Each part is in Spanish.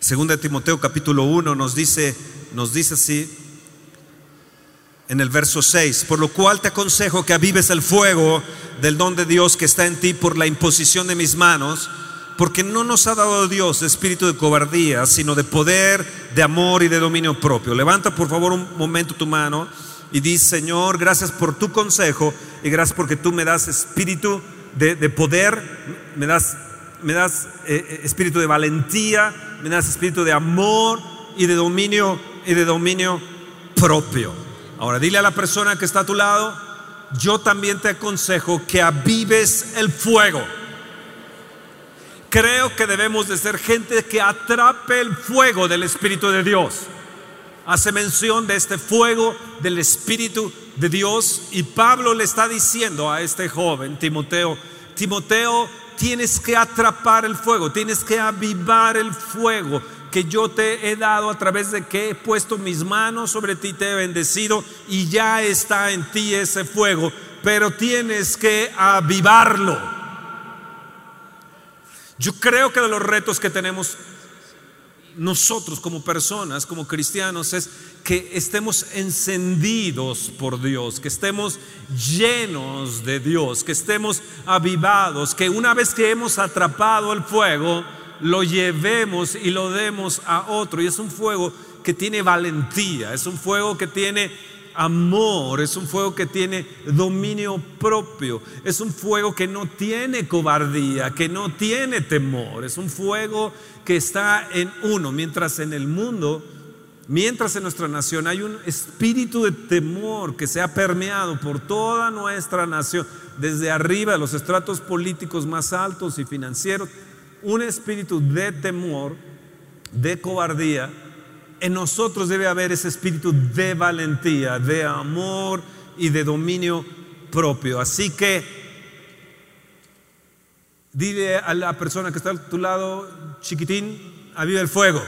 Segunda de Timoteo capítulo 1 nos dice, nos dice así en el verso 6, por lo cual te aconsejo que avives el fuego del don de Dios que está en ti por la imposición de mis manos, porque no nos ha dado Dios espíritu de cobardía, sino de poder, de amor y de dominio propio. Levanta por favor un momento tu mano y di, Señor, gracias por tu consejo y gracias porque tú me das espíritu de, poder, me das, me das eh, eh, espíritu de valentía, me das espíritu de amor y de dominio y de dominio propio. Ahora dile a la persona que está a tu lado, yo también te aconsejo que avives el fuego. Creo que debemos de ser gente que atrape el fuego del Espíritu de Dios. Hace mención de este fuego del Espíritu de Dios y Pablo le está diciendo a este joven, Timoteo, Timoteo, tienes que atrapar el fuego, tienes que avivar el fuego que yo te he dado a través de que he puesto mis manos sobre ti, te he bendecido y ya está en ti ese fuego, pero tienes que avivarlo. Yo creo que de los retos que tenemos nosotros como personas, como cristianos, es que estemos encendidos por Dios, que estemos llenos de Dios, que estemos avivados, que una vez que hemos atrapado el fuego, lo llevemos y lo demos a otro. Y es un fuego que tiene valentía, es un fuego que tiene amor, es un fuego que tiene dominio propio, es un fuego que no tiene cobardía, que no tiene temor, es un fuego que está en uno, mientras en el mundo, mientras en nuestra nación hay un espíritu de temor que se ha permeado por toda nuestra nación, desde arriba, de los estratos políticos más altos y financieros, un espíritu de temor, de cobardía, en nosotros debe haber ese espíritu de valentía, de amor y de dominio propio. Así que dile a la persona que está a tu lado, chiquitín, aviva el fuego.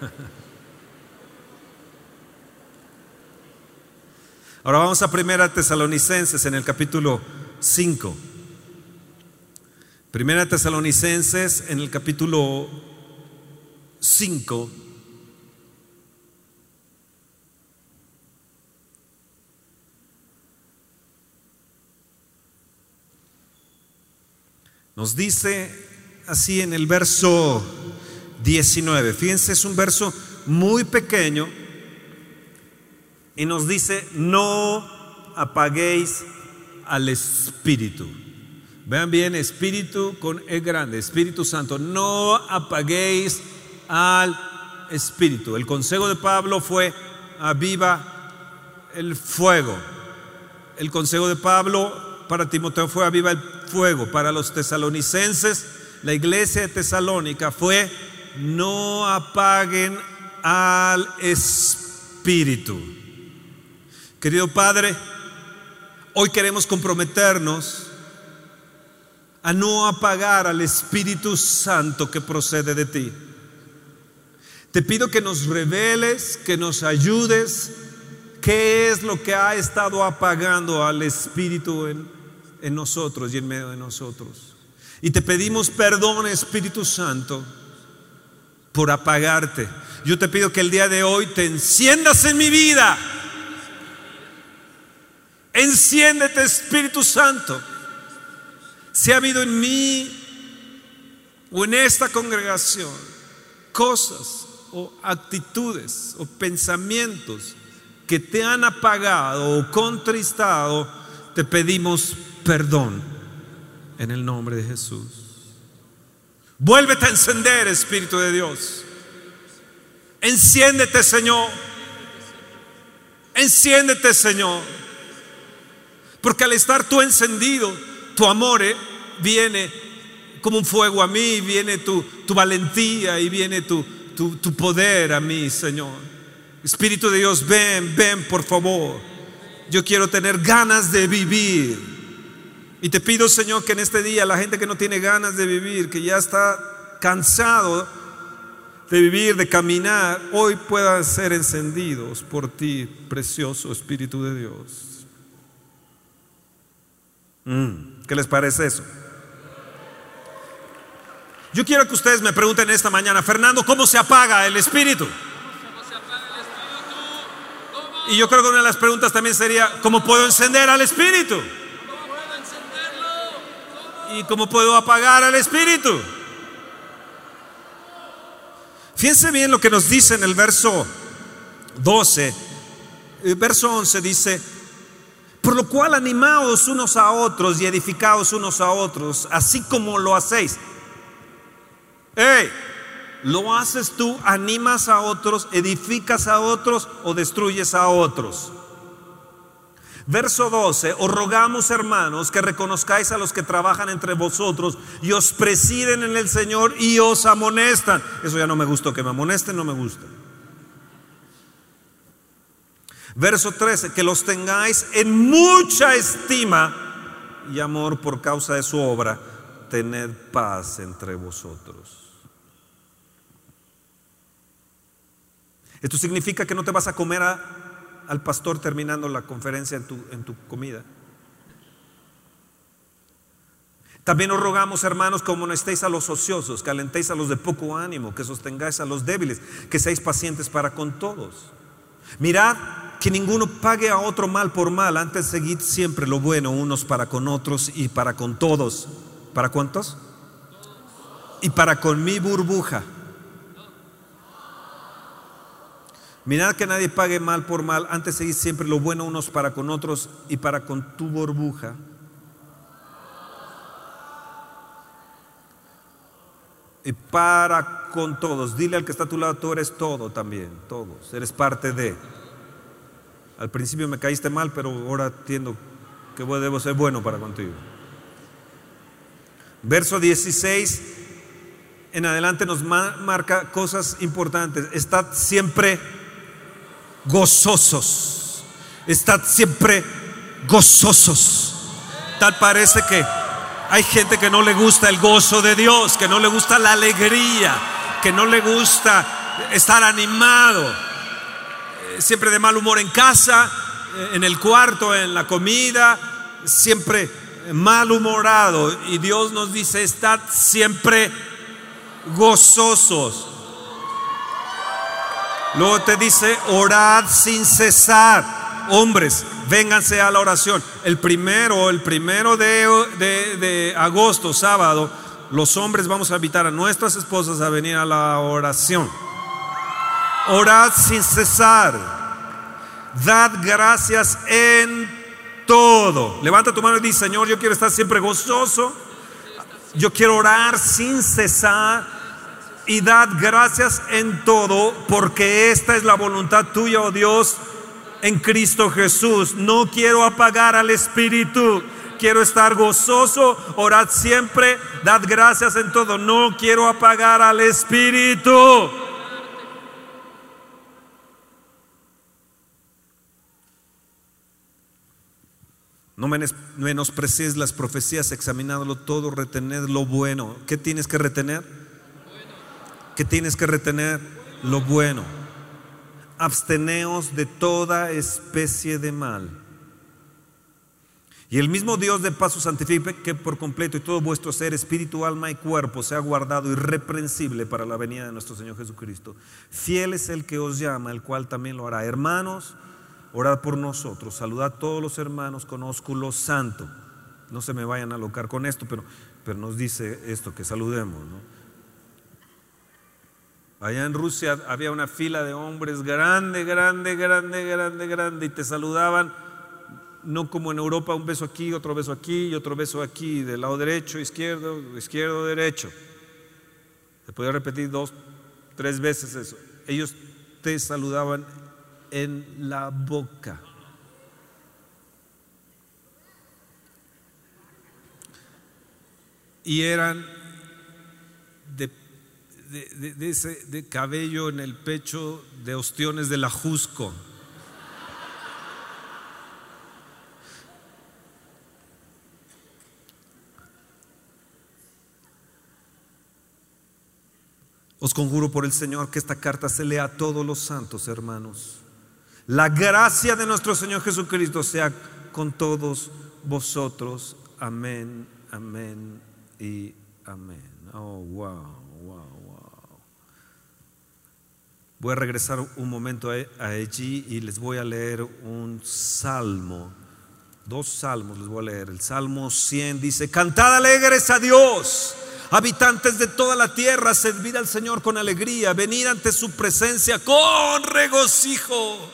Ahora vamos a Primera Tesalonicenses en el capítulo 5. Primera Tesalonicenses en el capítulo 5. Nos dice así en el verso 19. Fíjense, es un verso muy pequeño y nos dice, no apaguéis al Espíritu. Vean bien, Espíritu con E grande, Espíritu Santo, no apaguéis al Espíritu. El consejo de Pablo fue, aviva el fuego. El consejo de Pablo para Timoteo fue, aviva el fuego. Para los tesalonicenses, la iglesia de Tesalónica fue, no apaguen al Espíritu. Querido Padre, hoy queremos comprometernos a no apagar al Espíritu Santo que procede de ti. Te pido que nos reveles, que nos ayudes, qué es lo que ha estado apagando al Espíritu en, en nosotros y en medio de nosotros. Y te pedimos perdón, Espíritu Santo, por apagarte. Yo te pido que el día de hoy te enciendas en mi vida. Enciéndete, Espíritu Santo. Si ha habido en mí o en esta congregación cosas o actitudes o pensamientos que te han apagado o contristado, te pedimos perdón en el nombre de Jesús. Vuélvete a encender, Espíritu de Dios. Enciéndete, Señor. Enciéndete, Señor. Porque al estar tú encendido, tu amor eh, viene como un fuego a mí, viene tu, tu valentía y viene tu, tu, poder a mí, Señor. Espíritu de Dios, ven, ven, por favor. Yo quiero tener ganas de vivir. Y te pido, Señor, que en este día la gente que no tiene ganas de vivir, que ya está cansado de vivir, de caminar, hoy puedan ser encendidos por ti, precioso Espíritu de Dios. Mm. ¿Qué les parece eso? Yo quiero que ustedes me pregunten esta mañana, Fernando, ¿cómo se apaga el espíritu? Y yo creo que una de las preguntas también sería, ¿cómo puedo encender al espíritu? ¿Y cómo puedo apagar al espíritu? Fíjense bien lo que nos dice en el verso 12. El verso 11 dice, por lo cual animaos unos a otros y edificaos unos a otros, así como lo hacéis. Hey, ¿lo haces tú, animas a otros, edificas a otros o destruyes a otros? Verso 12, os rogamos hermanos que reconozcáis a los que trabajan entre vosotros y os presiden en el Señor y os amonestan. Eso ya no me gustó, que me amonesten no me gusta. Verso 13, que los tengáis en mucha estima y amor por causa de su obra, tened paz entre vosotros. Esto significa que no te vas a comer al pastor terminando la conferencia en tu, en tu comida. También os rogamos, hermanos, como no estéis a los ociosos, que alentéis a los de poco ánimo, que sostengáis a los débiles, que seáis pacientes para con todos. Mirad que ninguno pague a otro mal por mal, antes seguid siempre lo bueno unos para con otros y para con todos. ¿Para cuántos? Y para con mi burbuja. Mirad que nadie pague mal por mal, antes seguid siempre lo bueno unos para con otros y para con tu burbuja. Y para con todos. Dile al que está a tu lado, tú eres todo también, todos. Eres parte de. Al principio me caíste mal, pero ahora entiendo que debo ser bueno para contigo. Verso 16 en adelante nos marca cosas importantes. Estad siempre gozosos. Estad siempre gozosos. Tal parece que hay gente que no le gusta el gozo de Dios, que no le gusta la alegría, que no le gusta estar animado. Eh, siempre de mal humor en casa, eh, en el cuarto, en la comida, siempre malhumorado. Y Dios nos dice, estad siempre gozosos. Luego te dice, orad sin cesar. Hombres, vénganse a la oración. El primero, el primero de, agosto, sábado, los hombres vamos a invitar a nuestras esposas a venir a la oración. Orad sin cesar. Dad gracias en todo. Levanta tu mano y dice, Señor, yo quiero estar siempre gozoso. Yo quiero orar sin cesar y dad gracias en todo, porque esta es la voluntad tuya, oh Dios, en Cristo Jesús. No quiero apagar al Espíritu. Quiero estar gozoso, orad siempre, dad gracias en todo. No quiero apagar al Espíritu. No menosprecies las profecías, examinándolo todo, retened lo bueno. ¿Qué tienes que retener? Que tienes que retener lo bueno. Absteneos de toda especie de mal. Y el mismo Dios de paso santifique por completo y todo vuestro ser, espíritu, alma y cuerpo sea guardado irreprensible para la venida de nuestro Señor Jesucristo. Fiel es el que os llama, el cual también lo hará. Hermanos, orad por nosotros. Saludad a todos los hermanos con ósculo santo. No se me vayan a alocar con esto, pero, pero nos dice esto, que saludemos. ¿no? Allá en Rusia había una fila de hombres grande, grande, grande, grande, grande, y te saludaban, no como en Europa, un beso aquí, otro beso aquí y otro beso aquí, del lado derecho, izquierdo, izquierdo, derecho. Se podía repetir dos, tres veces eso. Ellos te saludaban en la boca. Y eran de, ese de cabello en el pecho de ostiones de la Jusco. Os conjuro por el Señor que esta carta se lea a todos los santos hermanos. La gracia de nuestro Señor Jesucristo sea con todos vosotros. Amén, amén y Amén. Oh, wow, wow. Voy a regresar un momento a allí y les voy a leer un salmo. Dos salmos les voy a leer. El Salmo 100 dice, cantad alegres a Dios. Habitantes de toda la tierra, servid al Señor con alegría, venid ante su presencia con regocijo.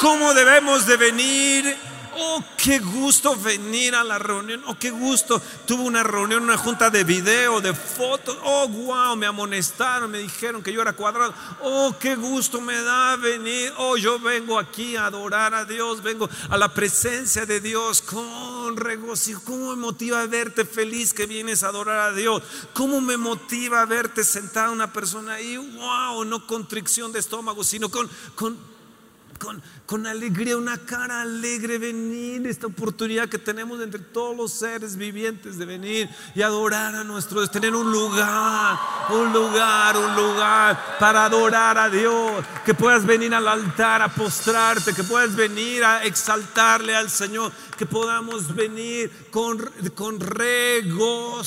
¿Cómo debemos de venir Oh, qué gusto venir a la reunión. Oh, qué gusto. Tuve una reunión, una junta de video, de fotos. Oh, wow, me amonestaron, me dijeron que yo era cuadrado. Oh, qué gusto me da venir. Oh, yo vengo aquí a adorar a Dios. Vengo a la presencia de Dios con regocijo. ¿Cómo me motiva verte feliz que vienes a adorar a Dios? ¿Cómo me motiva verte sentada una persona ahí? Wow, no con tricción de estómago, sino con, con con, con, alegría, una cara alegre, venir esta oportunidad que tenemos entre todos los seres vivientes de venir y adorar a nuestro Dios, tener un lugar, un lugar, un lugar para adorar a Dios, que puedas venir al altar a postrarte, que puedas venir a exaltarle al Señor, que podamos venir con, con regocijo.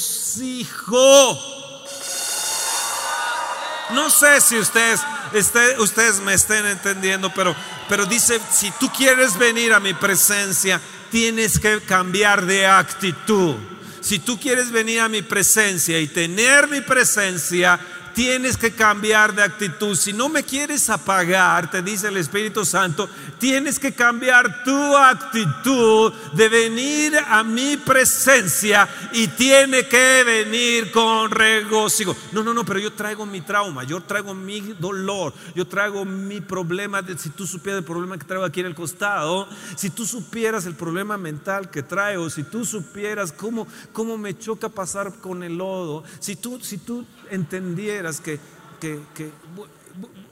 No sé si ustedes, este, ustedes me estén entendiendo, pero, pero dice, si tú quieres venir a mi presencia, tienes que cambiar de actitud. Si tú quieres venir a mi presencia y tener mi presencia, tienes que cambiar de actitud. Si no me quieres apagar, te dice el Espíritu Santo, tienes que cambiar tu actitud de venir a mi presencia y tiene que venir con regocijo. No, no, no, pero yo traigo mi trauma, yo traigo mi dolor, yo traigo mi problema. Si tú supieras el problema que traigo aquí en el costado, si tú supieras el problema mental que traigo, si tú supieras cómo, cómo me choca pasar con el lodo, si tú, si tú entendieras que, que, que,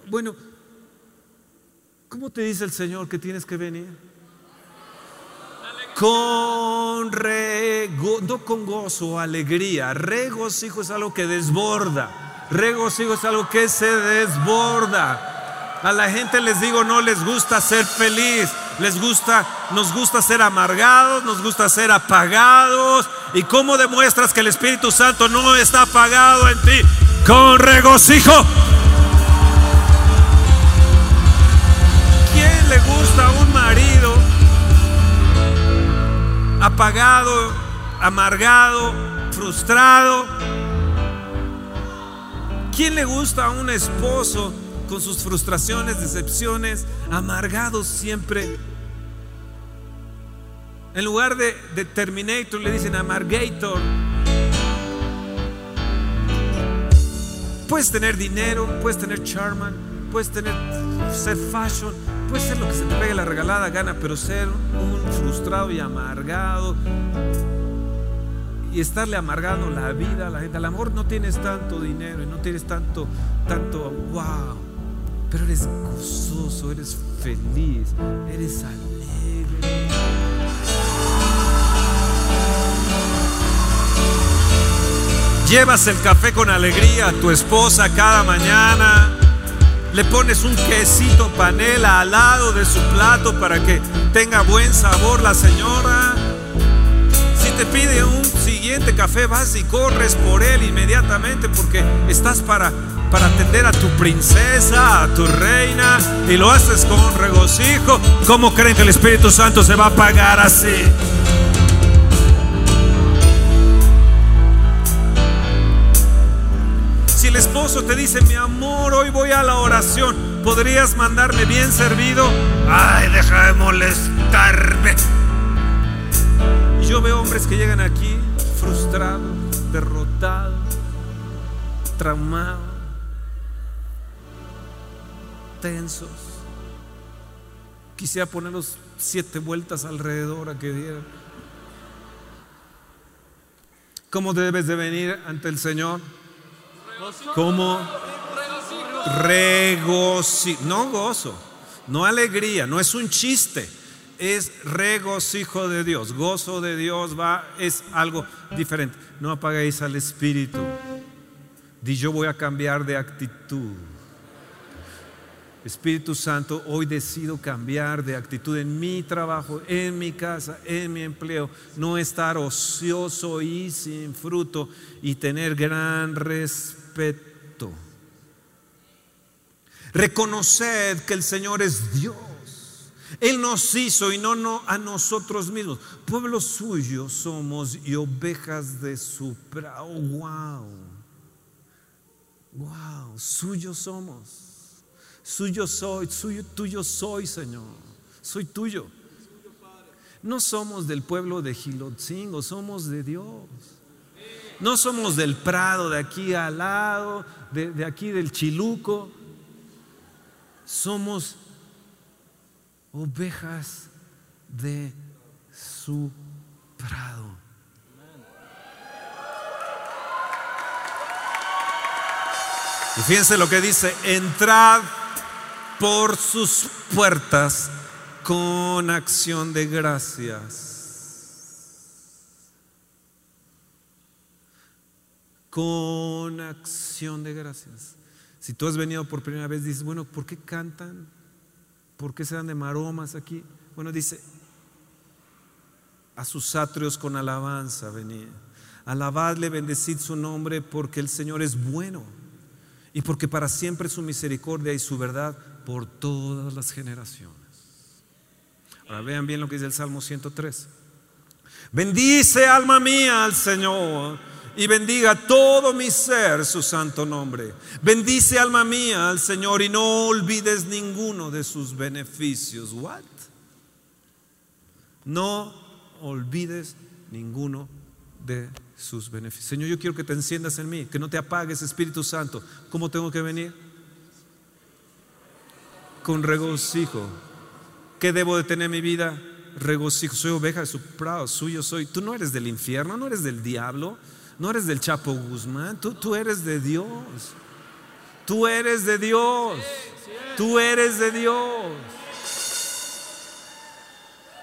bueno, ¿cómo te dice el Señor que tienes que venir? Con rego, no con gozo, alegría. Regocijo es algo que desborda. Regocijo es algo que se desborda. A la gente les digo, no les gusta ser feliz, les gusta, nos gusta ser amargados, nos gusta ser apagados. ¿Y cómo demuestras que el Espíritu Santo no está apagado en ti? Con regocijo. ¿Quién le gusta a un marido apagado, amargado, frustrado? ¿Quién le gusta a un esposo con sus frustraciones, decepciones, amargados siempre? En lugar de, Terminator le dicen Amargator. Puedes tener dinero, puedes tener charman, puedes tener ser fashion, puedes ser lo que se te pegue la regalada gana, pero ser un frustrado y amargado y estarle amargando la vida a la gente. A lo mejor no tienes tanto dinero y no tienes tanto, tanto, wow, pero eres gozoso, eres feliz, eres alegre. Llevas el café con alegría a tu esposa cada mañana. Le pones un quesito panela al lado de su plato para que tenga buen sabor la señora. Si te pide un siguiente café, vas y corres por él inmediatamente porque estás para, para atender a tu princesa, a tu reina, y lo haces con regocijo. ¿Cómo creen que el Espíritu Santo se va a pagar así? Esposo te dice, mi amor, hoy voy a la oración, ¿podrías mandarme bien servido? Ay, deja de molestarme. Y yo veo hombres que llegan aquí frustrados, derrotados, traumados, tensos. Quisiera ponerlos siete vueltas alrededor a que dieran. ¿Cómo debes de venir ante el Señor? Como regocijo, no gozo, no alegría, no es un chiste, es regocijo de Dios, gozo de Dios va, es algo diferente. No apaguéis al Espíritu. Di yo voy a cambiar de actitud. Espíritu Santo, hoy decido cambiar de actitud en mi trabajo, en mi casa, en mi empleo, no estar ocioso y sin fruto y tener gran respeto. Reconoced que el Señor es Dios. Él nos hizo y no, no a nosotros mismos. Pueblo suyo somos y ovejas de su prado. Wow. Wow, suyo somos. Suyo soy, suyo, tuyo soy, Señor. Soy tuyo. No somos del pueblo de Gilotzingo, somos de Dios. No somos del Prado, de aquí al lado, de, aquí del Chiluco. Somos ovejas de su Prado. Y fíjense lo que dice, entrad por sus puertas con acción de gracias. Con acción de gracias. Si tú has venido por primera vez, dices, bueno, ¿por qué cantan? ¿Por qué se dan de maromas aquí? Bueno, dice, a sus atrios con alabanza venía. Alabadle, bendecid su nombre, porque el Señor es bueno y porque para siempre su misericordia y su verdad por todas las generaciones. Ahora vean bien lo que dice el Salmo 103. Bendice alma mía al Señor y bendiga todo mi ser su santo nombre. Bendice alma mía al Señor y no olvides ninguno de sus beneficios. What? No olvides ninguno de sus beneficios. Señor, yo quiero que te enciendas en mí, que no te apagues, Espíritu Santo. ¿Cómo tengo que venir? con regocijo. ¿Qué debo de tener en mi vida? Regocijo. Soy oveja de su prado, suyo soy. Tú no eres del infierno, no eres del diablo, no eres del Chapo Guzmán, tú, tú eres de Dios. Tú eres de Dios. Tú eres de Dios.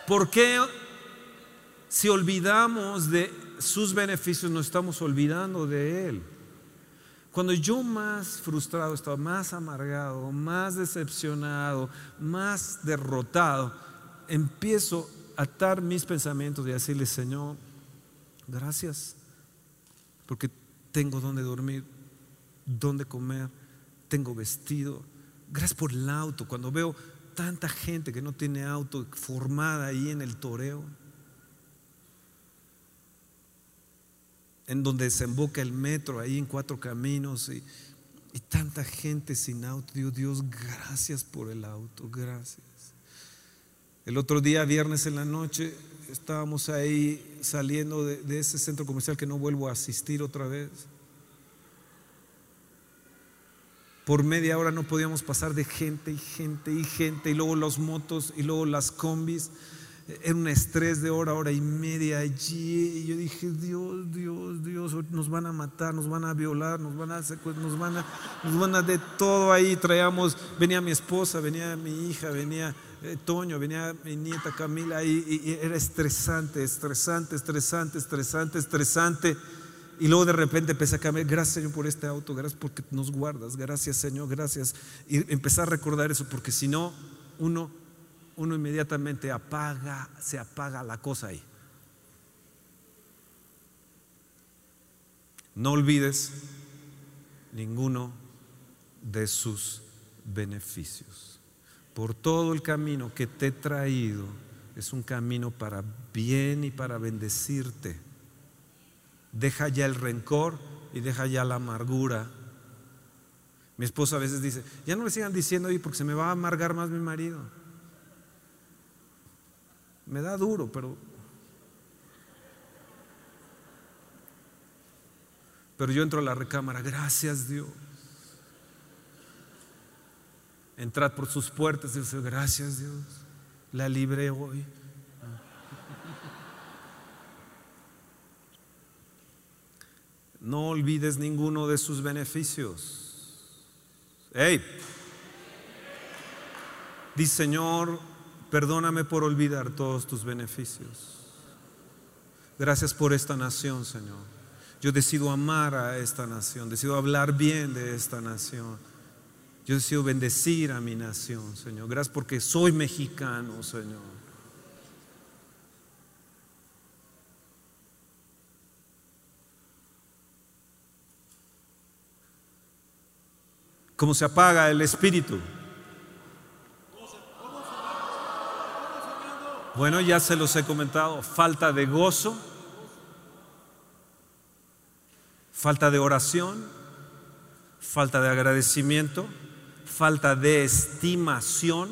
¿Por qué si olvidamos de sus beneficios nos estamos olvidando de Él? Cuando yo más frustrado estaba, más amargado, más decepcionado, más derrotado, empiezo a atar mis pensamientos y a decirle, Señor, gracias, porque tengo donde dormir, donde comer, tengo vestido. Gracias por el auto. Cuando veo tanta gente que no tiene auto formada ahí en el toreo. en donde desemboca el metro, ahí en cuatro caminos, y, tanta gente sin auto. Dios, Dios, gracias por el auto, gracias. El otro día, viernes en la noche, estábamos ahí saliendo de, ese centro comercial que no vuelvo a asistir otra vez. Por media hora no podíamos pasar de gente y gente y gente, y luego los motos y luego las combis era un estrés de hora, hora y media allí. Y yo dije, Dios, Dios, Dios, nos van a matar, nos van a violar, nos van a nos van a, nos van a de todo ahí. Traíamos, venía mi esposa, venía mi hija, venía eh, Toño, venía mi nieta Camila, y, y, era estresante, estresante, estresante, estresante, estresante. Y luego de repente empecé a cambiar, gracias Señor por este auto, gracias porque nos guardas, gracias Señor, gracias. Y empecé a recordar eso, porque si no, uno uno inmediatamente apaga, se apaga la cosa ahí. No olvides ninguno de sus beneficios. Por todo el camino que te he traído, es un camino para bien y para bendecirte. Deja ya el rencor y deja ya la amargura. Mi esposa a veces dice, ya no me sigan diciendo ahí porque se me va a amargar más mi marido. Me da duro, pero... Pero yo entro a la recámara, gracias Dios. Entrad por sus puertas y dice, gracias Dios, la libré hoy. No olvides ninguno de sus beneficios. Hey, dice Señor, Perdóname por olvidar todos tus beneficios. Gracias por esta nación, Señor. Yo decido amar a esta nación, decido hablar bien de esta nación. Yo decido bendecir a mi nación, Señor. Gracias porque soy mexicano, Señor. ¿Cómo se apaga el espíritu? Bueno, ya se los he comentado, falta de gozo, falta de oración, falta de agradecimiento, falta de estimación,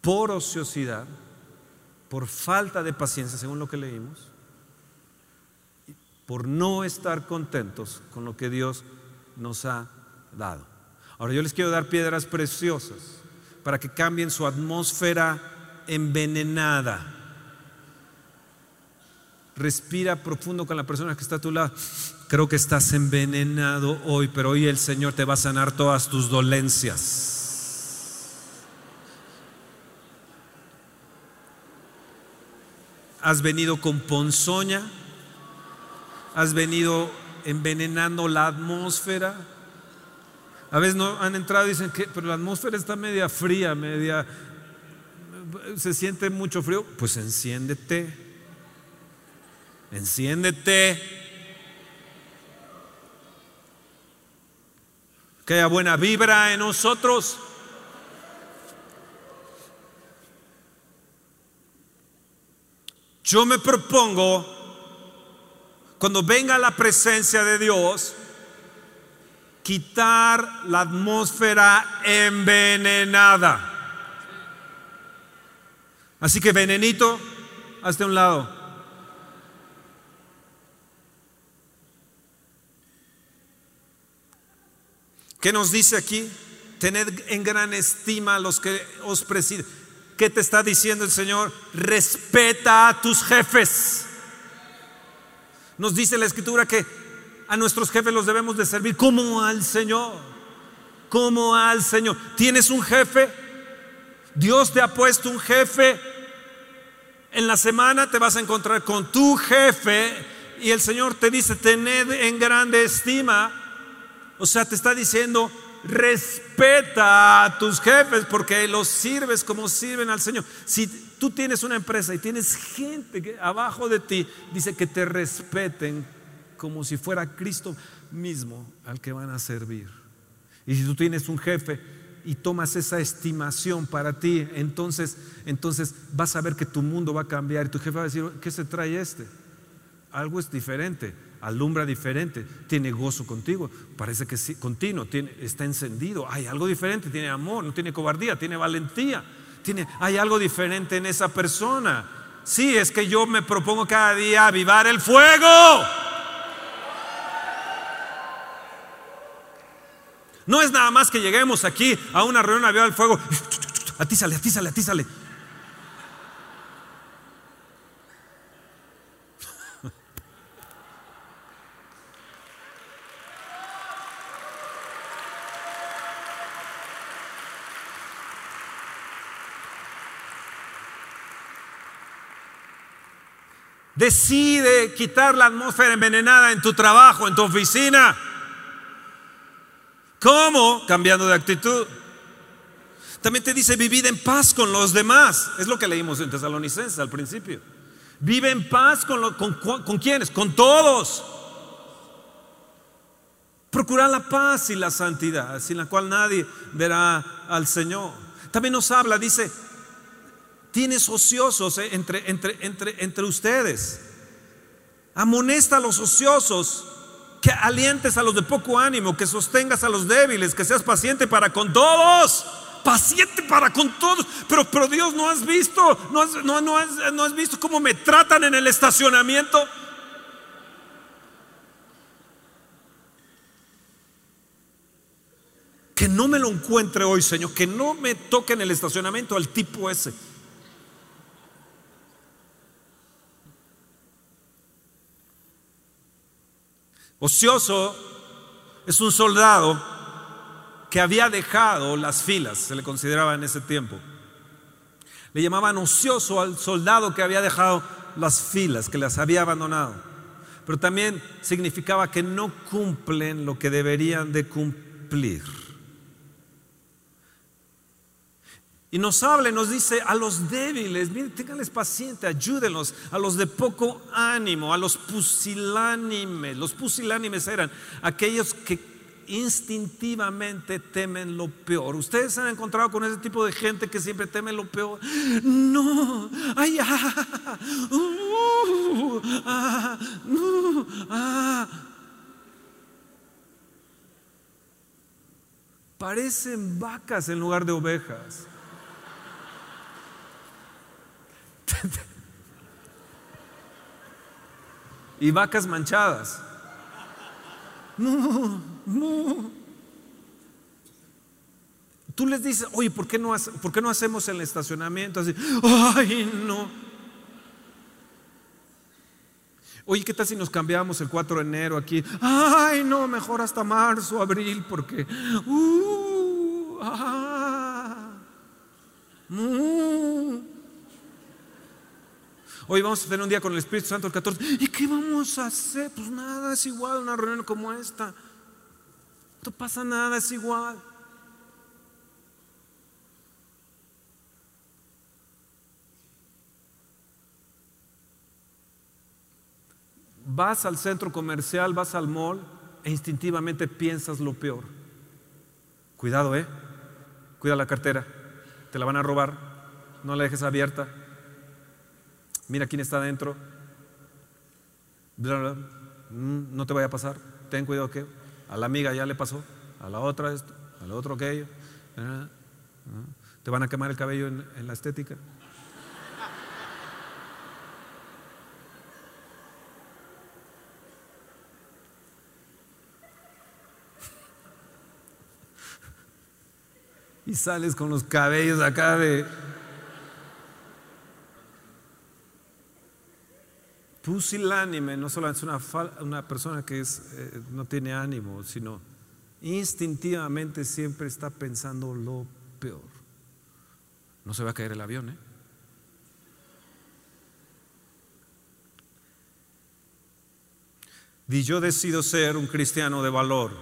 por ociosidad, por falta de paciencia, según lo que leímos, por no estar contentos con lo que Dios nos ha dado. Ahora yo les quiero dar piedras preciosas para que cambien su atmósfera envenenada. Respira profundo con la persona que está a tu lado. Creo que estás envenenado hoy, pero hoy el Señor te va a sanar todas tus dolencias. Has venido con ponzoña, has venido envenenando la atmósfera. A veces no han entrado y dicen que, pero la atmósfera está media fría, media, se siente mucho frío. Pues enciéndete, enciéndete. Que haya buena vibra en nosotros. Yo me propongo cuando venga la presencia de Dios, quitar la atmósfera envenenada. Así que venenito, hasta un lado. ¿Qué nos dice aquí? Tened en gran estima a los que os presiden. ¿Qué te está diciendo el Señor? Respeta a tus jefes. Nos dice la escritura que a nuestros jefes los debemos de servir como al Señor. Como al Señor. ¿Tienes un jefe? Dios te ha puesto un jefe. En la semana te vas a encontrar con tu jefe y el Señor te dice, tened en grande estima. O sea, te está diciendo, respeta a tus jefes porque los sirves como sirven al Señor. Si tú tienes una empresa y tienes gente que abajo de ti, dice que te respeten como si fuera Cristo mismo al que van a servir. Y si tú tienes un jefe y tomas esa estimación para ti, entonces, entonces vas a ver que tu mundo va a cambiar y tu jefe va a decir, ¿qué se trae este? Algo es diferente, alumbra diferente, tiene gozo contigo, parece que sí, continuo, tiene, está encendido, hay algo diferente, tiene amor, no tiene cobardía, tiene valentía hay algo diferente en esa persona. Sí, es que yo me propongo cada día avivar el fuego. No es nada más que lleguemos aquí a una reunión a avivar el fuego. A ti sale, a ti sale, a ti sale. Decide quitar la atmósfera envenenada en tu trabajo, en tu oficina. ¿Cómo? Cambiando de actitud. También te dice vivir en paz con los demás. Es lo que leímos en Tesalonicenses al principio. Vive en paz con, con, con quienes, con todos. Procurar la paz y la santidad, sin la cual nadie verá al Señor. También nos habla, dice, tienes ociosos eh, entre, entre, entre, entre ustedes. Amonesta a los ociosos, que alientes a los de poco ánimo, que sostengas a los débiles, que seas paciente para con todos. Paciente para con todos. Pero, pero Dios, ¿no has visto? ¿No has, no, has, ¿No has visto cómo me tratan en el estacionamiento? Que no me lo encuentre hoy, Señor. Que no me toque en el estacionamiento al tipo ese. Ocioso es un soldado que había dejado las filas, se le consideraba en ese tiempo. Le llamaban ocioso al soldado que había dejado las filas, que las había abandonado. Pero también significaba que no cumplen lo que deberían de cumplir. Y nos habla y nos dice a los débiles, miren, ténganles paciente, ayúdenlos, a los de poco ánimo, a los pusilánimes. Los pusilánimes eran aquellos que instintivamente temen lo peor. Ustedes se han encontrado con ese tipo de gente que siempre teme lo peor. No, ay, ah, uh, ah, ah. Parecen vacas en lugar de ovejas. y vacas manchadas. No, no. Tú les dices, oye, ¿por qué no, ¿por qué no hacemos el estacionamiento así? Ay, no. Oye, ¿qué tal si nos cambiamos el 4 de enero aquí? Ay, no, mejor hasta marzo, abril, porque... Uh, ah, Hoy vamos a tener un día con el Espíritu Santo el 14. ¿Y qué vamos a hacer? Pues nada, es igual una reunión como esta. No pasa nada, es igual. Vas al centro comercial, vas al mall e instintivamente piensas lo peor. Cuidado, ¿eh? Cuida la cartera, te la van a robar, no la dejes abierta, mira quién está adentro, mm, no te vaya a pasar, ten cuidado que a la amiga ya le pasó, a la otra esto, al otro aquello, te van a quemar el cabello en, en la estética. y sales con los cabellos acá de pusilánime no solo es una, persona que es, eh, no tiene ánimo, sino instintivamente siempre está pensando lo peor. No se va a caer el avión, ¿eh? Y yo decido ser un cristiano de valor,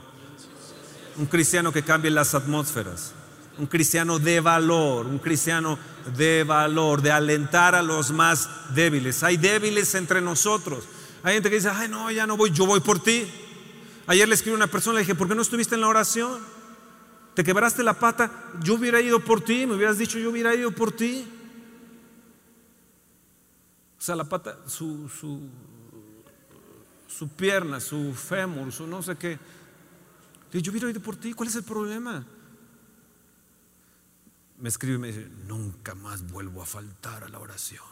un cristiano que cambie las atmósferas un cristiano de valor, un cristiano de valor, de alentar a los más débiles. Hay débiles entre nosotros. Hay gente que dice, ay no, ya no voy, yo voy por ti. Ayer le escribí a una persona, le dije, ¿por qué no estuviste en la oración? Te quebraste la pata, yo hubiera ido por ti, me hubieras dicho, yo hubiera ido por ti. O sea, la pata, su, su, su pierna, su fémur, su no sé qué. Yo hubiera ido por ti, ¿cuál es el problema? Me escribe y me dice, nunca más vuelvo a faltar a la oración.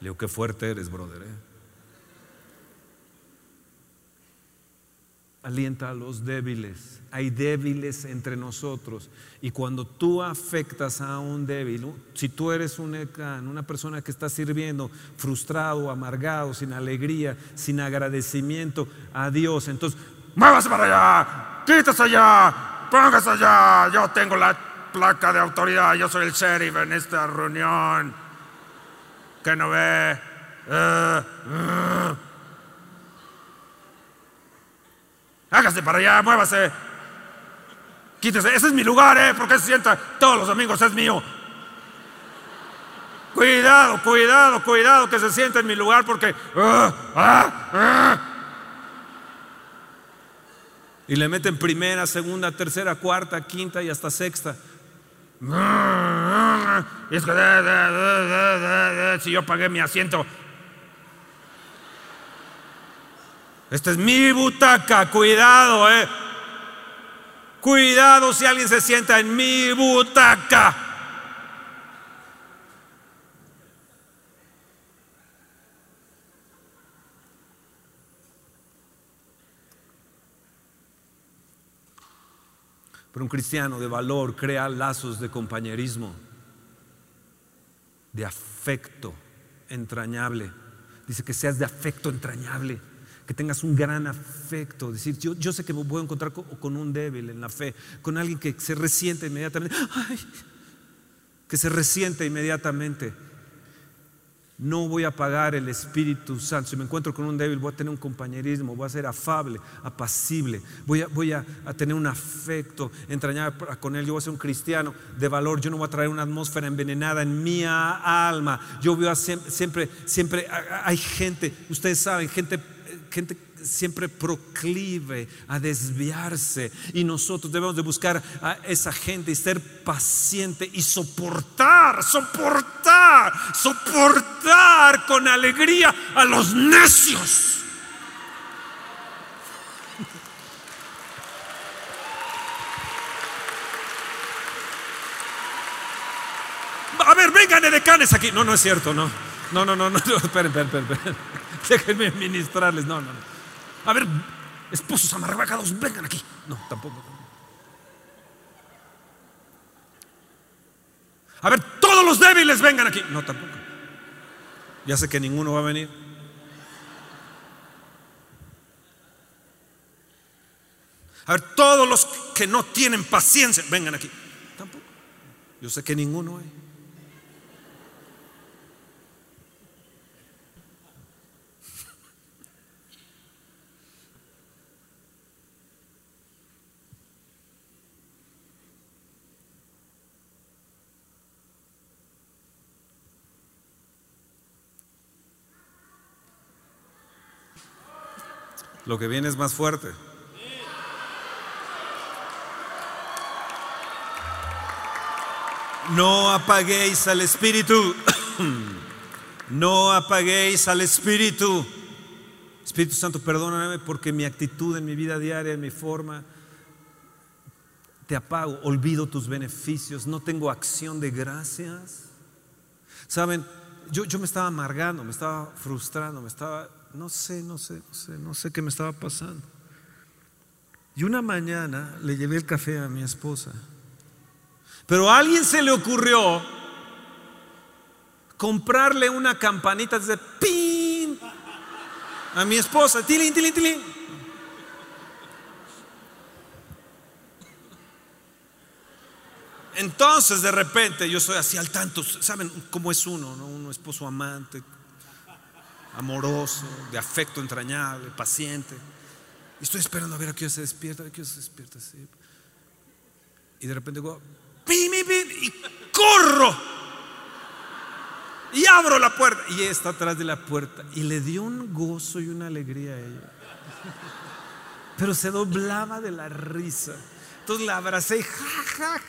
Le digo, qué fuerte eres, brother. ¿eh? Alienta a los débiles. Hay débiles entre nosotros. Y cuando tú afectas a un débil, si tú eres una persona que está sirviendo frustrado, amargado, sin alegría, sin agradecimiento a Dios, entonces, muévase para allá, quítase allá, póngase allá, yo tengo la placa de autoridad, yo soy el sheriff en esta reunión. Que no ve. Eh. Hágase para allá, muévase. Quítese, ese es mi lugar, ¿eh? Porque se sienta todos los amigos, es mío. Cuidado, cuidado, cuidado, que se sienta en mi lugar porque. Uh, y le meten primera, segunda, tercera, cuarta, quinta y hasta sexta. Y es que si yo pagué mi asiento. Esta es mi butaca, cuidado, eh. Cuidado si alguien se sienta en mi butaca. Pero un cristiano de valor crea lazos de compañerismo, de afecto entrañable. Dice que seas de afecto entrañable, que tengas un gran afecto. Decir, yo, yo sé que me voy a encontrar con, un débil en la fe, con alguien que se resiente inmediatamente, que se resiente inmediatamente. No voy a pagar el Espíritu Santo. Si me encuentro con un débil, voy a tener un compañerismo, voy a ser afable, apacible, voy a, voy a, tener un afecto entrañable con él. Yo voy a ser un cristiano de valor. Yo no voy a traer una atmósfera envenenada en mi alma. Yo voy a siempre, siempre, siempre hay gente, ustedes saben, gente, gente siempre proclive a desviarse y nosotros debemos de buscar a esa gente y ser paciente y soportar, soportar, soportar con alegría a los necios. A ver, vengan de decanes aquí. No, no es cierto, no. No, no, no, no, esperen, esperen, esperen. Déjenme ministrarles. No, no, no. A ver, esposos amargados, vengan aquí. No, tampoco. A ver, todos los débiles vengan aquí. No, tampoco. Ya sé que ninguno va a venir. A ver, todos los que no tienen paciencia, vengan aquí. Tampoco. Yo sé que ninguno hay. Lo que viene es más fuerte. No apaguéis al Espíritu. No apaguéis al Espíritu. Espíritu Santo, perdóname porque mi actitud en mi vida diaria, en mi forma, te apago, olvido tus beneficios, no tengo acción de gracias. Saben, yo, yo me estaba amargando, me estaba frustrando, me estaba no sé, no sé, no sé, no sé qué me estaba pasando. Y una mañana le llevé el café a mi esposa. Pero a alguien se le ocurrió comprarle una campanita de pin a mi esposa. Tilín, tilín, tilín. Entonces de repente yo soy así al tanto, ¿saben cómo es uno? ¿no? Uno esposo amante, amoroso, de afecto entrañable, paciente. Y estoy esperando a ver a qué se despierta, a qué se despierta. Y de repente digo, ¡pim, y corro. Y abro la puerta. Y ella está atrás de la puerta. Y le dio un gozo y una alegría a ella. Pero se doblaba de la risa. Entonces la abracé y ja, ja,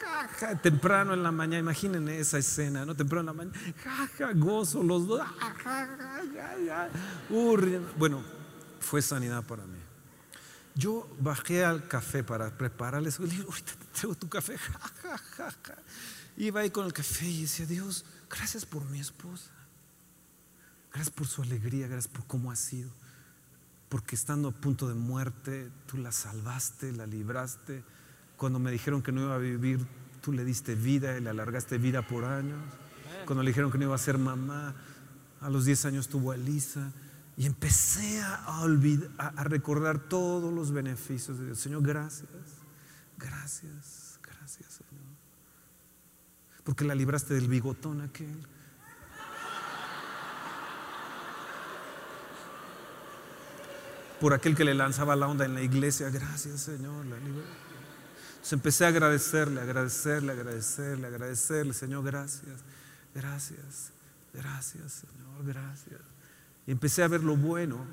ja, ja, temprano en la mañana, imaginen esa escena, ¿no? Temprano en la mañana, ja, ja, gozo, los dos, ja, ja, ja, bueno, fue sanidad para mí. Yo bajé al café para prepararles, le dije, ahorita te traigo tu café, ja, ja, ja, ja. Iba ahí con el café y decía, Dios, gracias por mi esposa, gracias por su alegría, gracias por cómo ha sido porque estando a punto de muerte, tú la salvaste, la libraste. Cuando me dijeron que no iba a vivir, tú le diste vida y le alargaste vida por años. Cuando le dijeron que no iba a ser mamá, a los 10 años tuvo a Elisa. Y empecé a, olvidar, a, recordar todos los beneficios de Dios. Señor, gracias, gracias, gracias, Señor. Porque la libraste del bigotón aquel por aquel que le lanzaba la onda en la iglesia. Gracias, Señor. La Entonces empecé a agradecerle, agradecerle, agradecerle, agradecerle, Señor, gracias, gracias, gracias, Señor, gracias. Y empecé a ver lo bueno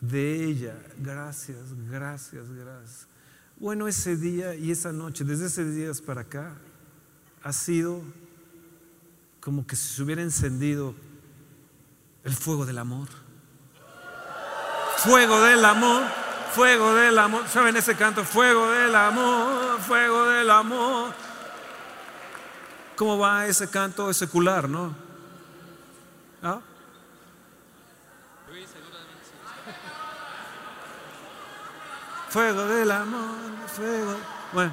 de ella. Gracias, gracias, gracias. Bueno, ese día y esa noche, desde ese día para acá, ha sido como que se hubiera encendido el fuego del amor. Fuego del amor, fuego del amor. ¿Saben ese canto? Fuego del amor, fuego del amor. ¿Cómo va ese canto secular, no? ¿Ah? Fuego del amor, fuego. Bueno,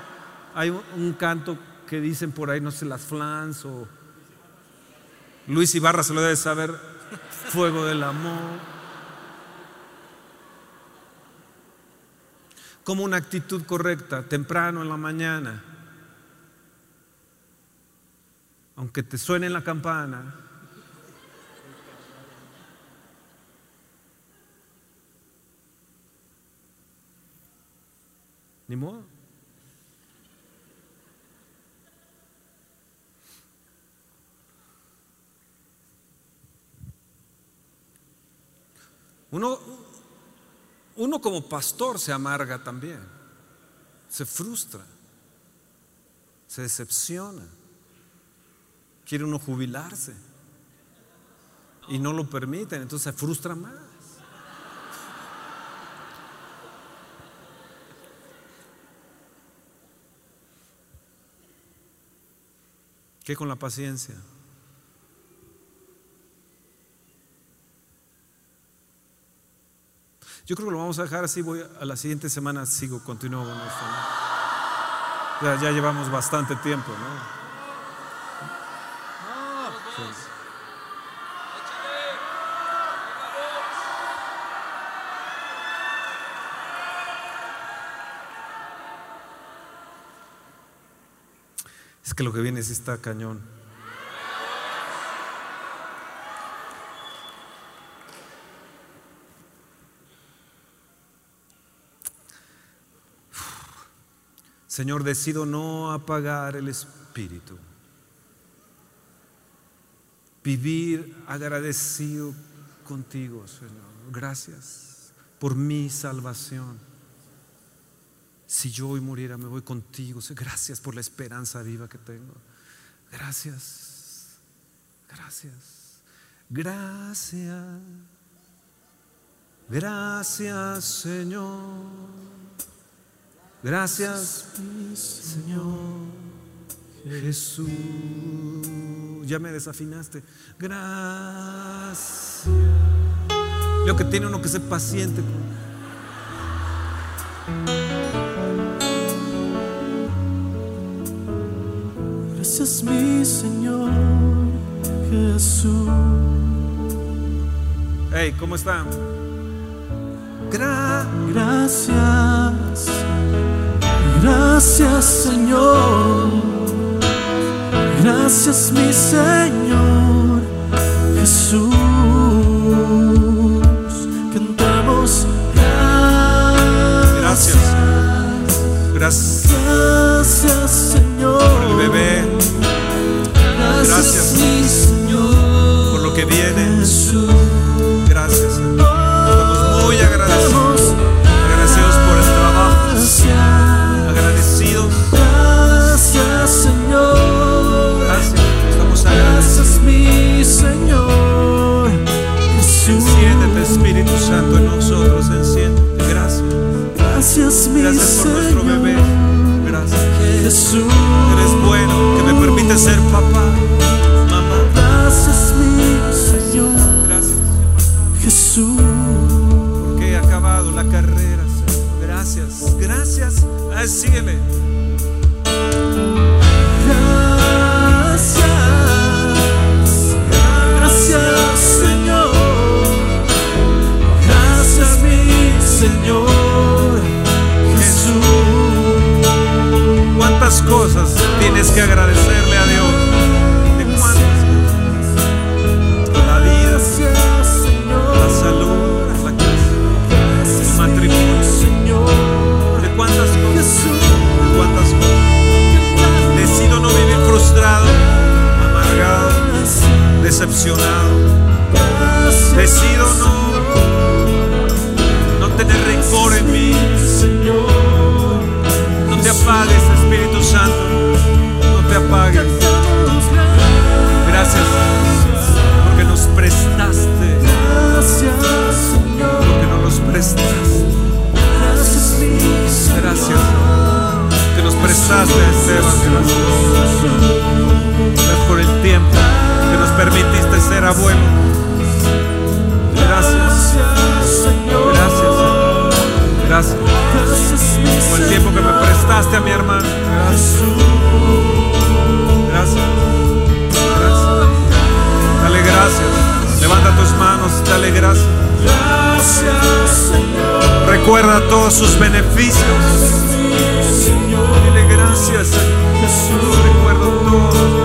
hay un, canto que dicen por ahí, no sé, las flans o Luis Ibarra se lo debe saber. Fuego del amor. como una actitud correcta, temprano en la mañana. Aunque te suene la campana, Ni. Uno, uno como pastor se amarga también, se frustra, se decepciona, quiere uno jubilarse y no lo permiten, entonces se frustra más. ¿Qué con la paciencia? Yo creo que lo vamos a dejar así. Voy a la siguiente semana, sigo, continúo con esto. Ya, ya, llevamos bastante tiempo, ¿no? Es que lo que viene sí está cañón. Señor, decido no apagar el espíritu. Vivir agradecido contigo, Señor. Gracias por mi salvación. Si yo hoy muriera, me voy contigo. Gracias por la esperanza viva que tengo. Gracias. Gracias. Gracias. Gracias, Señor. Gracias, Señor Jesús. Ya me desafinaste. Gracias. Lo que tiene uno que ser paciente. Gracias, mi Señor Jesús. Hey, ¿cómo están? gracias. Gracias Señor. Gracias mi Señor Jesús. Cantamos gracias. Gracias. Gracias Señor. Por el bebé. Gracias, mi Señor. Por lo que viene. Gracias por nuestro bebé. Gracias. Jesús. Eres bueno. Que me permite ser papá. Mamá. Gracias mi Señor Gracias. Jesús. Porque he acabado la carrera. Señor. Gracias. Gracias. Ah, síguele. Cosas tienes que agradecerle a Dios? ¿De cuántas? La vida, la salud, la casa, el matrimonio. ¿De cuántas cosas? ¿De cuántas cosas? Decido no vivir frustrado, amargado, decepcionado. Decido no Esteban. Gracias. Por el tiempo que nos permitiste ser abuelo. Gracias, Gracias, Señor. gracias, Señor. por el tiempo que me prestaste a mi hermano. Gracias, gracias. Dale gracias. Levanta tus manos, dale gracias. Gracias, Señor. Recuerda todos sus beneficios. Dile gracias. Recuerdo todos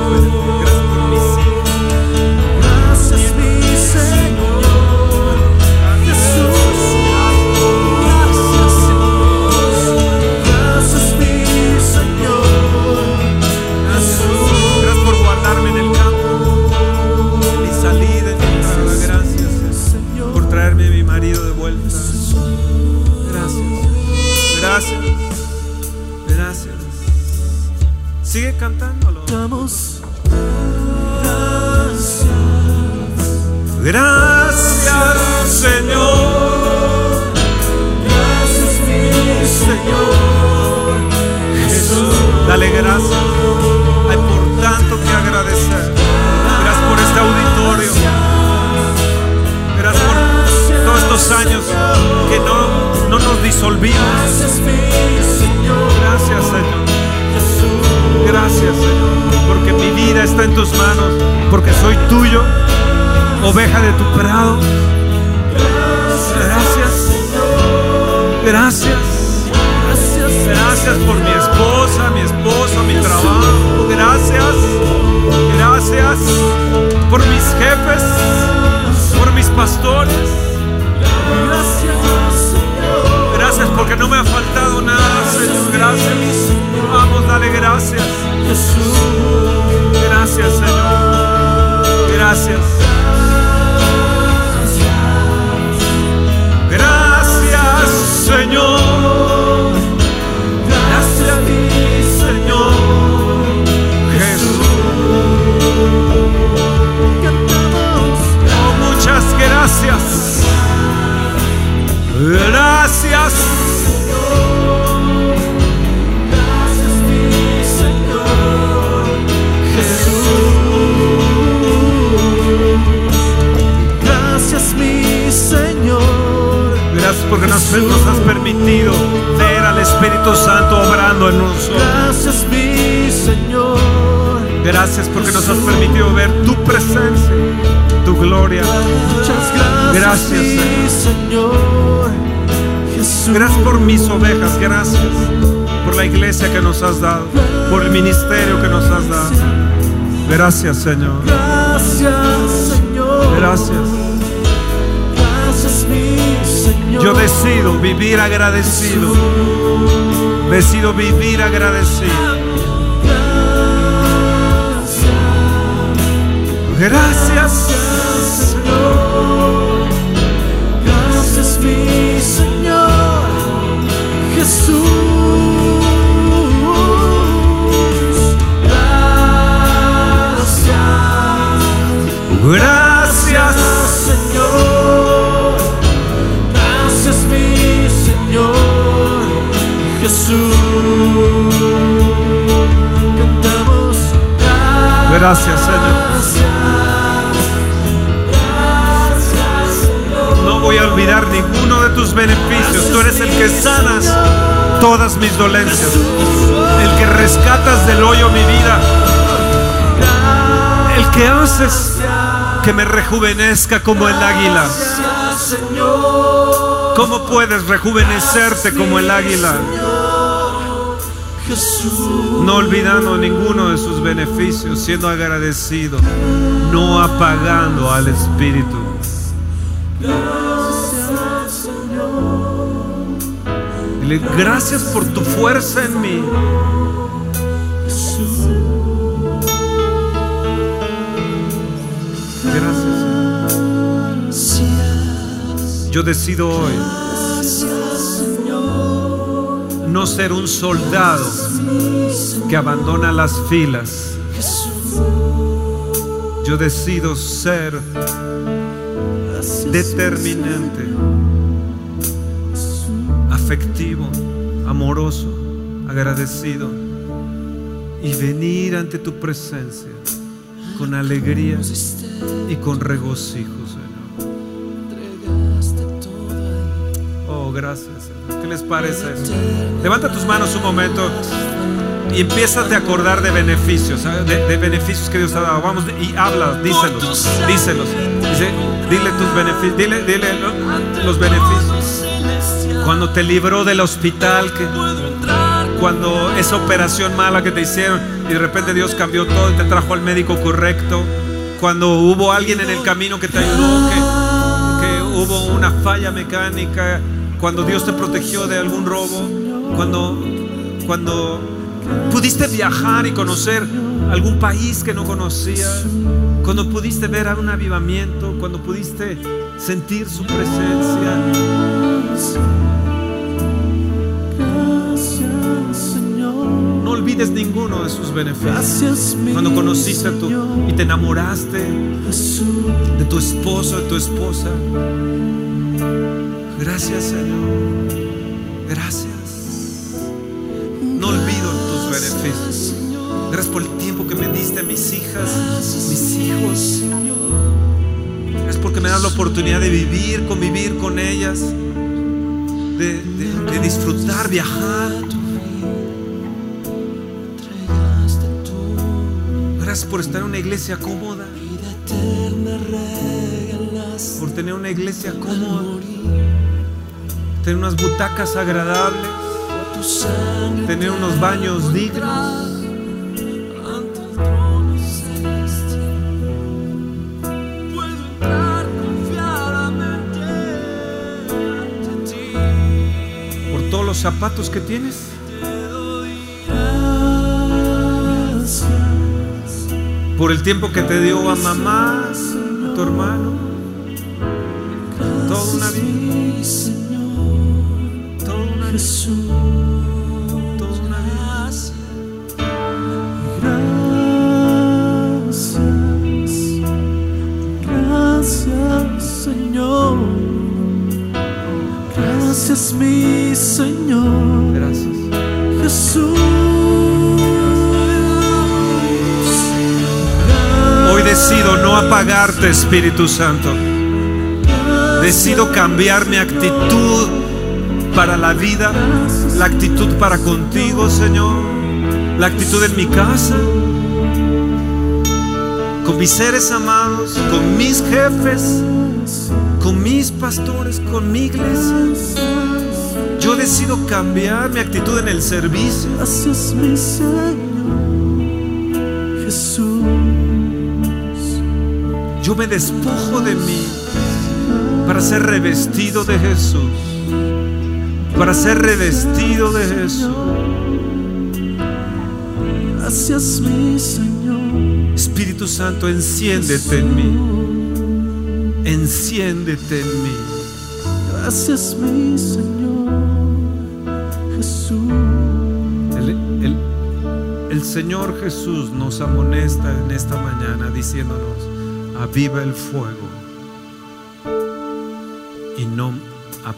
Gracias, Señor. gracias, mi Señor. Jesús. Dale gracias. Hay por tanto que agradecer. Gracias por este auditorio. Gracias por todos estos años que no, no nos disolvimos. Gracias, Señor. Gracias, Señor. Jesús. Gracias, Señor. Porque mi vida está en tus manos. Porque soy tuyo. Oveja de tu prado. Gracias. Gracias. Gracias, por mi esposa, mi esposa, mi trabajo. Gracias. Gracias por mis jefes, por mis pastores. gracias. Gracias porque no me ha faltado nada, Señor. Gracias. Vamos, dale gracias. Jesús. Gracias, Señor. Gracias, Porque nos, has permitido ver al Espíritu Santo obrando en nosotros. Gracias, mi Señor. Gracias porque nos has permitido ver tu presencia, tu gloria. Muchas gracias, Gracias, mi Señor. Gracias por mis ovejas, gracias por la iglesia que nos has dado, por el ministerio que nos has dado. Gracias, Señor. Gracias, Señor. Gracias, Yo decido vivir agradecido. Decido vivir agradecido. Gracias. Gracias, mi Señor. Jesús. Gracias. Gracias. Gracias, Señor. No voy a olvidar ninguno de tus beneficios. Tú eres el que sanas todas mis dolencias. El que rescatas del hoyo mi vida. El que haces que me rejuvenezca como el águila. ¿Cómo puedes rejuvenecerte como el águila? No olvidando ninguno de sus beneficios, siendo agradecido, no apagando al Espíritu. Dile, gracias por tu fuerza en mí. Gracias. Yo decido hoy no ser un soldado que abandona las filas. Yo decido ser determinante, afectivo, amoroso, agradecido y venir ante tu presencia con alegría y con regocijo, gracias. ¿Qué les parece? Levanta tus manos un momento y empieza a acordar de beneficios, de, de beneficios que Dios ha dado. Vamos y habla, díselos, díselos. Dice, dile tus beneficios, dile, dile los beneficios. Cuando te libró del hospital, que, cuando esa operación mala que te hicieron y de repente Dios cambió todo y te trajo al médico correcto. Cuando hubo alguien en el camino que te ayudó, que, que hubo una falla mecánica, cuando Dios te protegió de algún robo, cuando, cuando pudiste viajar y conocer algún país que no conocías, cuando pudiste ver a un avivamiento, cuando pudiste sentir su presencia. No olvides ninguno de sus beneficios. Cuando conociste a tu y te enamoraste de tu esposo, de tu esposa. Gracias, Señor. Gracias. No olvido tus beneficios. Gracias por el tiempo que me diste a mis hijas, mis hijos. Gracias porque me das la oportunidad de vivir, convivir con ellas, de, de- de disfrutar, viajar. Gracias por estar en una iglesia cómoda, por tener una iglesia cómoda, tener unas butacas agradables, tener unos baños dignos. por todos los zapatos que tienes. Por el tiempo que te dio a mamá, a tu hermano. Toda una vida. Espíritu Santo. Decido cambiar mi actitud para la vida, la actitud para contigo, Señor, la actitud en mi casa, con mis seres amados, con mis jefes, con mis pastores, con mi iglesia. Yo decido cambiar mi actitud en el servicio. Gracias, mi Señor. Jesús. Yo me despojo de mí para ser revestido de Jesús. Para ser revestido de Jesús. Gracias, mi Señor. Espíritu Santo, enciéndete en mí. Enciéndete en mí. Gracias, mi Señor. Jesús. El, el- el Señor Jesús nos amonesta en esta mañana diciéndonos, aviva el fuego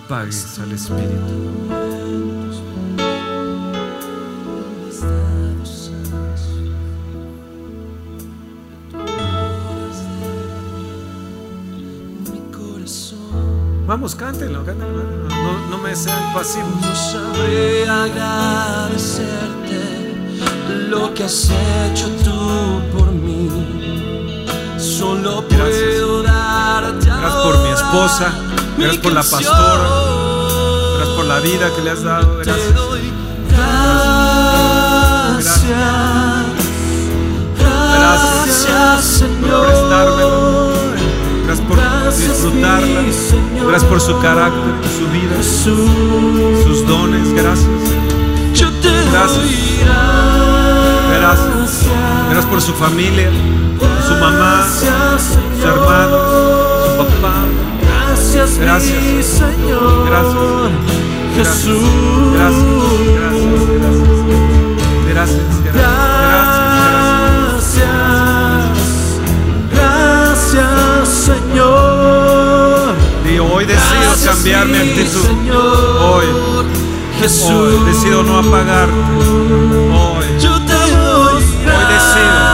apagues al Espíritu. Vamos, cántenlo, cántenlo. No, no me sean pasivos. No sabré agradecerte lo que has hecho tú por mí. Solo Gracias. puedo darte Gracias por mi esposa, gracias por la pastora, Gracias por la vida que le has dado. Gracias. gracias. Gracias, Señor. por prestármelo. Gracias por disfrutarla. Gracias por su carácter, su vida, sus dones. Gracias. Gracias. Gracias. Gracias por su familia, su mamá, Gracias, su Señor. hermano, su papá. Gracias, Gracias. mi Señor. Gracias. Gracias. Jesús. Gracias. Gracias. Gracias. Gracias. Gracias. Gracias. Señor. Y hoy decido cambiar mi actitud. Hoy. Jesús. Hoy decido no apagarte. Hoy. Yo te doy decido.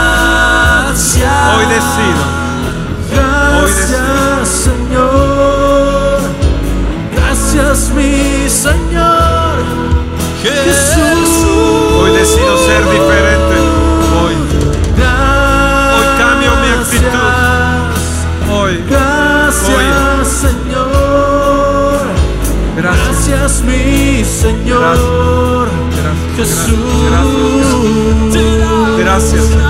Hoy decido. Hoy Gracias, mi Señor. Jesús. Hoy decido ser diferente. Hoy. Hoy cambio mi actitud. Hoy. Gracias, Señor. Gracias. Mi Señor. Gracias. Jesús. Gracias. Gracias.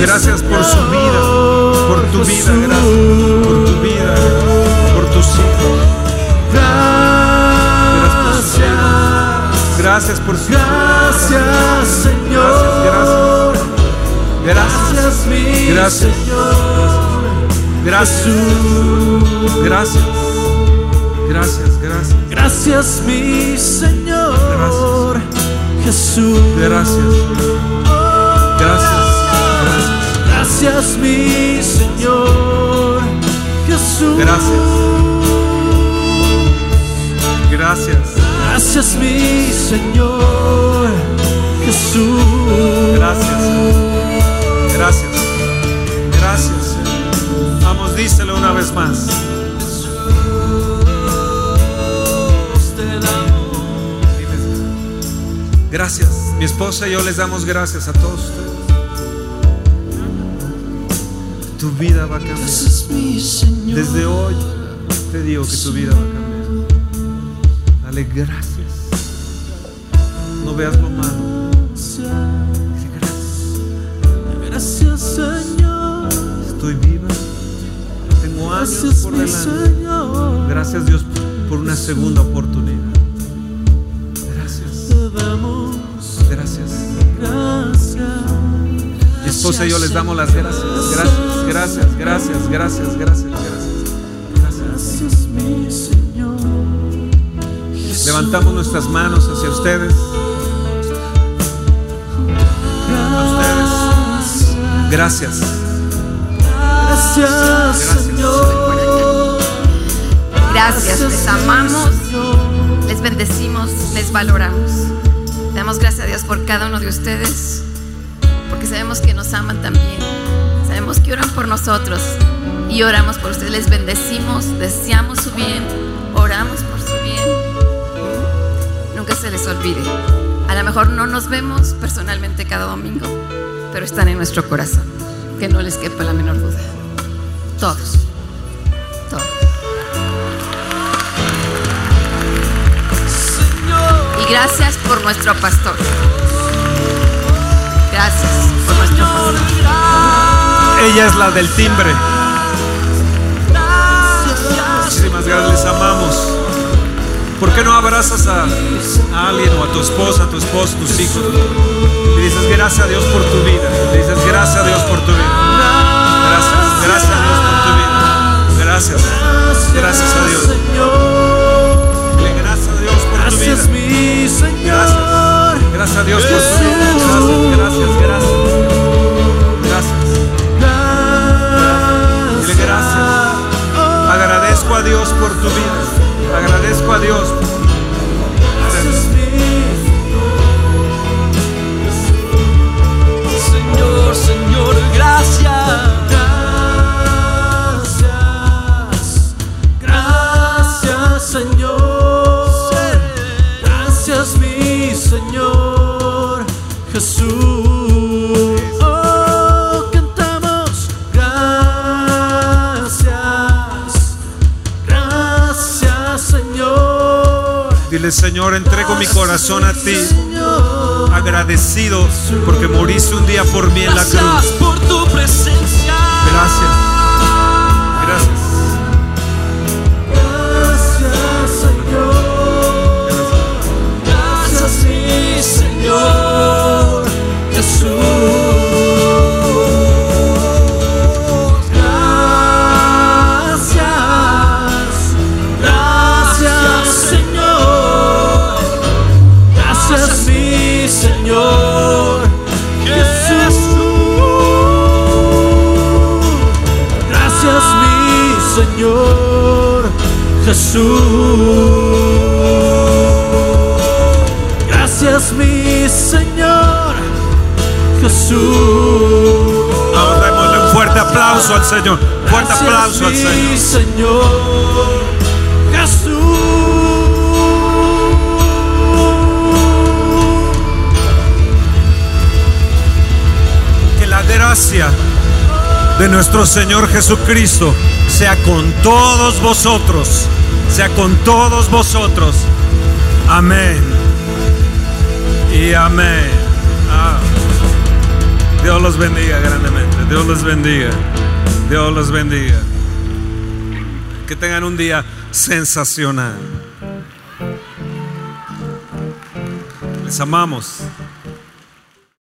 Gracias, Gracias por su vida, por tu vida, gracias por tu vida, por tus hijos. Gracias. Gracias por su Gracias, Señor. Gracias, gracias. Gracias. Gracias. Señor. Gracias. Gracias. Gracias, gracias. Gracias, mi Señor. Jesús. Gracias. Gracias. Gracias, mi Señor. Jesús. Gracias. Gracias. Gracias, mi Señor. Jesús. Gracias. Gracias. Gracias. Vamos, díselo una vez más. Gracias. Mi esposa y yo les damos gracias a todos ustedes. Tu vida va a cambiar. Desde hoy te digo que tu vida va a cambiar. Dale gracias. No veas lo malo. Gracias. Gracias, Señor. Estoy viva. Tengo años Gracias, por delante. Gracias Dios por una segunda oportunidad. Gracias. gracias. Mi esposa y yo les damos las gracias. Gracias, gracias, gracias, gracias, gracias, gracias. Gracias. Mi Señor. Levantamos nuestras manos hacia ustedes. A ustedes. Gracias. Gracias, Gracias. Señor. Gracias, les amamos, les bendecimos, les valoramos. Damos gracias a Dios por cada uno de ustedes, porque sabemos que nos aman también. Que oran por nosotros y oramos por ustedes. Les bendecimos, deseamos su bien, oramos por su bien. Nunca se les olvide. A lo mejor no nos vemos personalmente cada domingo, pero están en nuestro corazón. Que no les quepa la menor duda. Todos. Todos. Y gracias por nuestro pastor. Gracias por nuestro pastor. Ella es la del timbre. Muchísimas gracias, les amamos. ¿Por qué no abrazas a, a alguien o a tu esposa, a tu esposo, tus hijos? Le dices gracias a Dios por tu vida. Le dices gracias a Dios por tu vida. Gracias, gracias a Dios por tu vida. Gracias, gracias a Dios. Dile gracias a Dios por tu Gracias, vida. Gracias, gracias a Dios por tu vida. Gracias, gracias, gracias. Gracias. A Dios por tu vida. Agradezco a Dios. Dile, Señor, entrego mi corazón a ti, agradecido porque moriste un día por mí en la Gracias cruz. por tu presencia. Gracias. Gracias. Jesús. Ahora démosle un fuerte aplauso al Señor. Fuerte aplauso al Señor. Señor Jesús. Que la gracia de nuestro Señor Jesucristo sea con todos vosotros. Sea con todos vosotros. Amén. Y amén. Dios los bendiga grandemente. Dios los bendiga. Dios los bendiga. Que tengan un día sensacional. Les amamos.